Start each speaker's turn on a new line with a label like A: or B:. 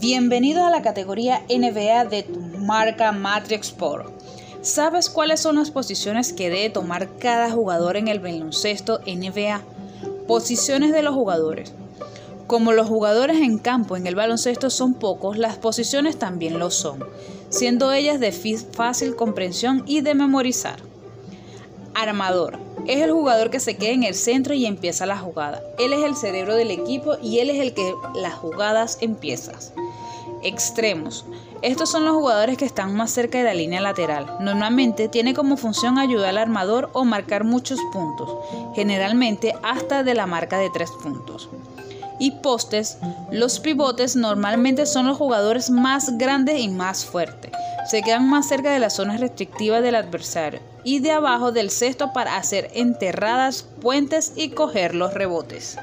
A: Bienvenido a la categoría NBA de tu marca Matrix Sport. ¿Sabes cuáles son las posiciones que debe tomar cada jugador en el baloncesto NBA? Posiciones de los jugadores. Como los jugadores en campo en el baloncesto son pocos, las posiciones también lo son, siendo ellas de fácil comprensión y de memorizar. Armador. Es el jugador que se queda en el centro y empieza la jugada. Él es el cerebro del equipo y él es el que las jugadas empiezan. Extremos. Estos son los jugadores que están más cerca de la línea lateral. Normalmente tiene como función ayudar al armador o marcar muchos puntos, generalmente hasta de la marca de tres puntos. Y postes, los pivotes normalmente son los jugadores más grandes y más fuertes. Se quedan más cerca de las zonas restrictivas del adversario y de abajo del cesto para hacer enterradas, puentes y coger los rebotes.